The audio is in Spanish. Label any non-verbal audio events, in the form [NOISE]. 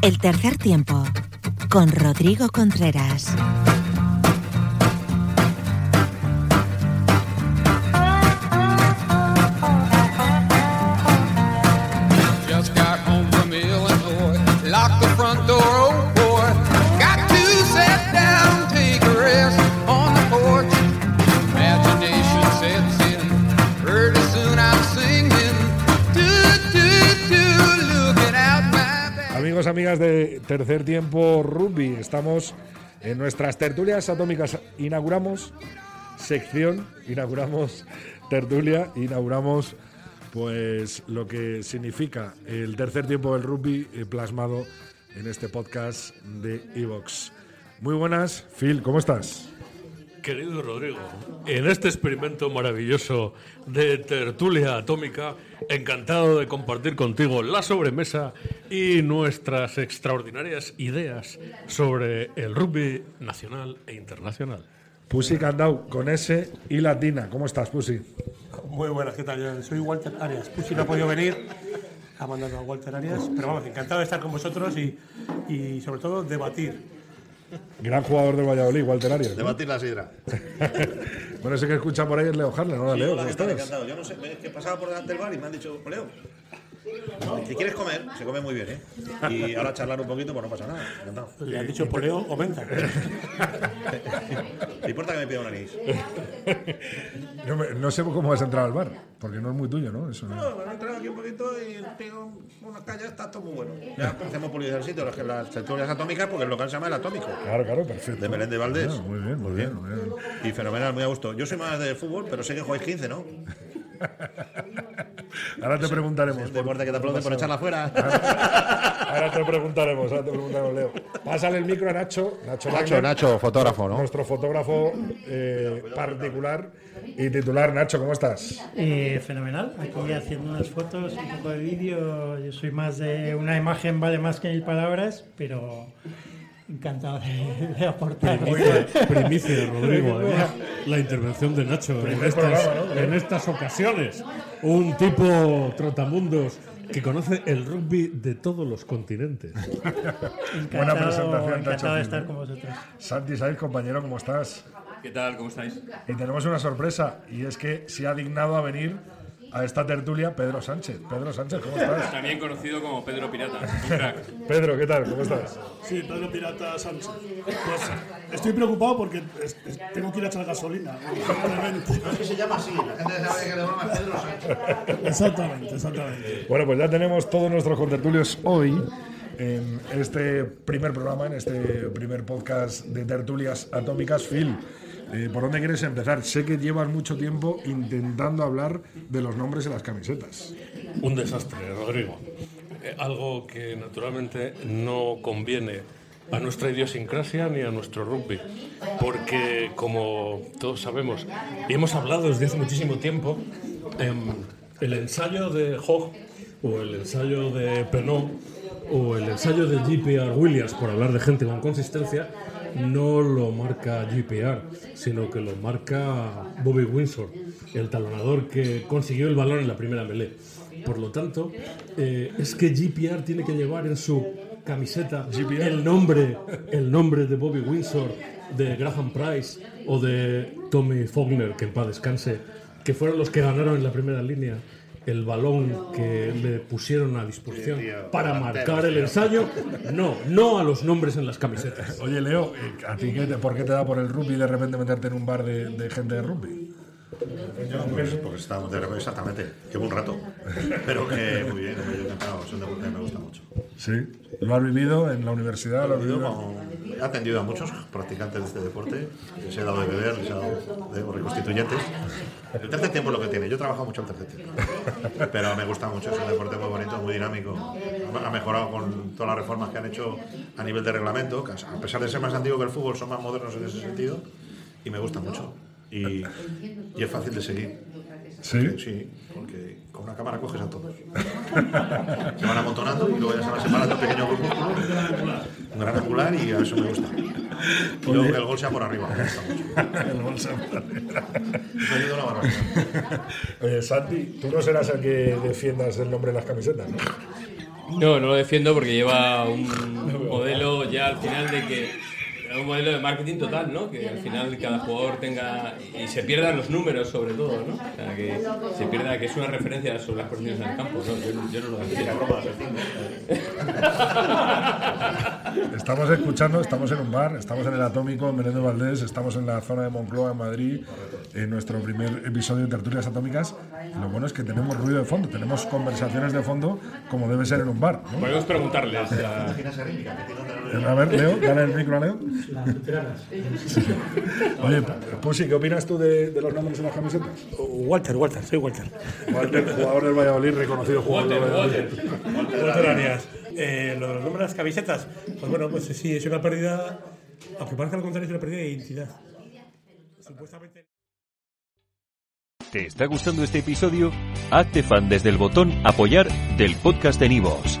El tercer tiempo con Rodrigo Contreras. Down, take a rest on the porch. Imagination sets Amigos, amigas de Tercer Tiempo Rugby, estamos en nuestras tertulias atómicas. Inauguramos sección, inauguramos tertulia, inauguramos pues lo que significa el tercer tiempo del rugby eh, plasmado en este podcast de Evox. Muy buenas, Phil, ¿cómo estás? Querido Rodrigo, en este experimento maravilloso de tertulia atómica, encantado de compartir contigo la sobremesa y nuestras extraordinarias ideas sobre el rugby nacional e internacional. Pussy Candau con S y latina. ¿Cómo estás, Pussy? Muy buenas, ¿qué tal? Yo soy Walter Arias. Pussy no ha podido venir, ha mandado a Walter Arias, pero vamos, encantado de estar con vosotros y, y sobre todo debatir. Gran jugador del Valladolid, Walter Arias. ¿no? Debatir la sidra. [LAUGHS] Bueno, ese que escucha por ahí es Leo Harle, ¿no? Leo, Hola, ¿cómo estás? Encantado. Yo no sé, es que pasaba por delante del bar y me han dicho, Leo, ¿qué quieres comer? Se come muy bien, ¿eh? Y ahora charlar un poquito, pues no pasa nada. Encantado. Le han dicho poleo o menta. [LAUGHS] ¿Te importa que me pida un anís? [LAUGHS] No, me- no sé cómo vas a entrar al bar, porque no es muy tuyo, ¿no? Eso no. No, me he entrado aquí un poquito y pego unas calles, está todo muy bueno. Ya hacemos publicidad del sitio, las, las tertulias atómicas, porque el local se llama El Atómico. Claro, claro, perfecto. De Belén de Valdés. Ah, muy bien, muy bien, muy bien. Y fenomenal, muy a gusto. Yo soy más de fútbol, pero sé que jugáis 15, ¿no? [LAUGHS] Ahora te preguntaremos. Un deporte que te aplauden por echarla fuera. [LAUGHS] [LAUGHS] Ahora te preguntaremos, ahora te preguntaremos, Leo. Pásale el micro a Nacho. Nacho, Nacho, Wagner, Nacho, fotógrafo, ¿no? Nuestro fotógrafo eh, particular y titular. Nacho, ¿cómo estás? Eh, fenomenal, aquí haciendo unas fotos, un poco de vídeo. Yo soy más de una imagen, vale más que mil palabras, pero encantado de, de aportar. Primicia, Rodrigo, además, la intervención de Nacho en estas, en estas ocasiones. Un tipo trotamundos que conoce el rugby de todos los continentes. Buena presentación, Encantado, Nacho. encantado de estar con vosotros. Santi Saiz, compañero, ¿cómo estás? ¿Qué tal? ¿Cómo estáis? Y tenemos una sorpresa, y es que se ha dignado a venir a esta tertulia Pedro Sánchez. Pedro Sánchez, ¿cómo estás? También conocido como Pedro Pirata. Pedro, ¿qué tal? ¿Cómo estás? Sí, Pedro Pirata Sánchez. Pues estoy preocupado porque es- es- tengo que ir a echar gasolina. lamentablemente. Es que se llama así, la gente sabe que le llama Pedro Sánchez. Exactamente, exactamente. Bueno, pues ya tenemos todos nuestros contertulios hoy en este primer programa, en este primer podcast de tertulias atómicas. Phil, eh, ¿por dónde quieres empezar? Sé que llevas mucho tiempo intentando hablar de los nombres en las camisetas. Un desastre, Rodrigo. Eh, algo que naturalmente no conviene a nuestra idiosincrasia ni a nuestro rugby. Porque, como todos sabemos, y hemos hablado desde hace muchísimo tiempo, em, el ensayo de Hogg o el ensayo de Penot o el ensayo de GPR Williams, por hablar de gente con consistencia, no lo marca GPR, sino que lo marca Bobby Windsor, el talonador que consiguió el balón en la primera melee. Por lo tanto, eh, es que GPR tiene que llevar en su camiseta el nombre, el nombre de Bobby Windsor, de Graham Price o de Tommy Faulkner, que en paz descanse, que fueron los que ganaron en la primera línea el balón que le pusieron a disposición Sí, tío, para marcar el ensayo. No, no a los nombres en las camisetas. Oye, Leo, eh, ¿a ti qué te- por qué te da por el rugby de repente meterte en un bar de, de gente de rugby? Pues, porque está, de repente, exactamente, llevo un rato. Pero que muy bien, encantado, es un deporte que me gusta mucho. Sí. ¿Lo has vivido en la universidad? ¿Lo has vivido? con- he atendido a muchos practicantes de este deporte, les he dado de beber, les he dado de reconstituyentes. El tercer tiempo es lo que tiene, yo he trabajado mucho el tercer tiempo. Pero me gusta mucho, es un deporte muy bonito, muy dinámico. Ha mejorado con todas las reformas que han hecho a nivel de reglamento, a pesar de ser más antiguo que el fútbol, son más modernos en ese sentido. Y me gusta mucho. Y es fácil de seguir. ¿Sí? Sí, porque con una cámara coges a todos. Se van amontonando y luego ya se van separando en pequeños grupúsculos. Un gran angular y a eso me gusta. Y luego que el gol sea por arriba. me. [LAUGHS] El bolso. Me ha ido una barbaridad. Oye, Santi, tú no serás el que defiendas el nombre en las camisetas, ¿no? No, no lo defiendo porque lleva un modelo ya al final de que un modelo de marketing total, ¿no? Que al final cada jugador tenga y se pierdan los números sobre todo, ¿no? O sea, que se pierda que es una referencia sobre las posiciones en el campo, ¿no? Yo, no- yo no lo defiendo. [LAUGHS] Estamos escuchando, estamos en un bar, estamos en el Atómico, en Menéndez Valdés, estamos en la zona de Moncloa, en Madrid, en nuestro primer episodio de Tertulias Atómicas. Y lo bueno es que tenemos ruido de fondo, tenemos conversaciones de fondo como debe ser en un bar. ¿no? Podemos preguntarles a... A ver, Leo, dale el micro a Leo. [LAUGHS] Oye, Pusi, ¿qué opinas tú de, de los nombres en las camisetas? Walter, Walter, soy Walter. Walter, jugador del Valladolid, reconocido jugador del Valladolid. Walter Arias. Eh, lo de los nombres de las camisetas, pues bueno, pues sí, es una pérdida, aunque parezca lo contrario, es una pérdida de identidad. Supuestamente. ¿Te está gustando este episodio? Hazte fan desde el botón Apoyar del podcast de Nivos.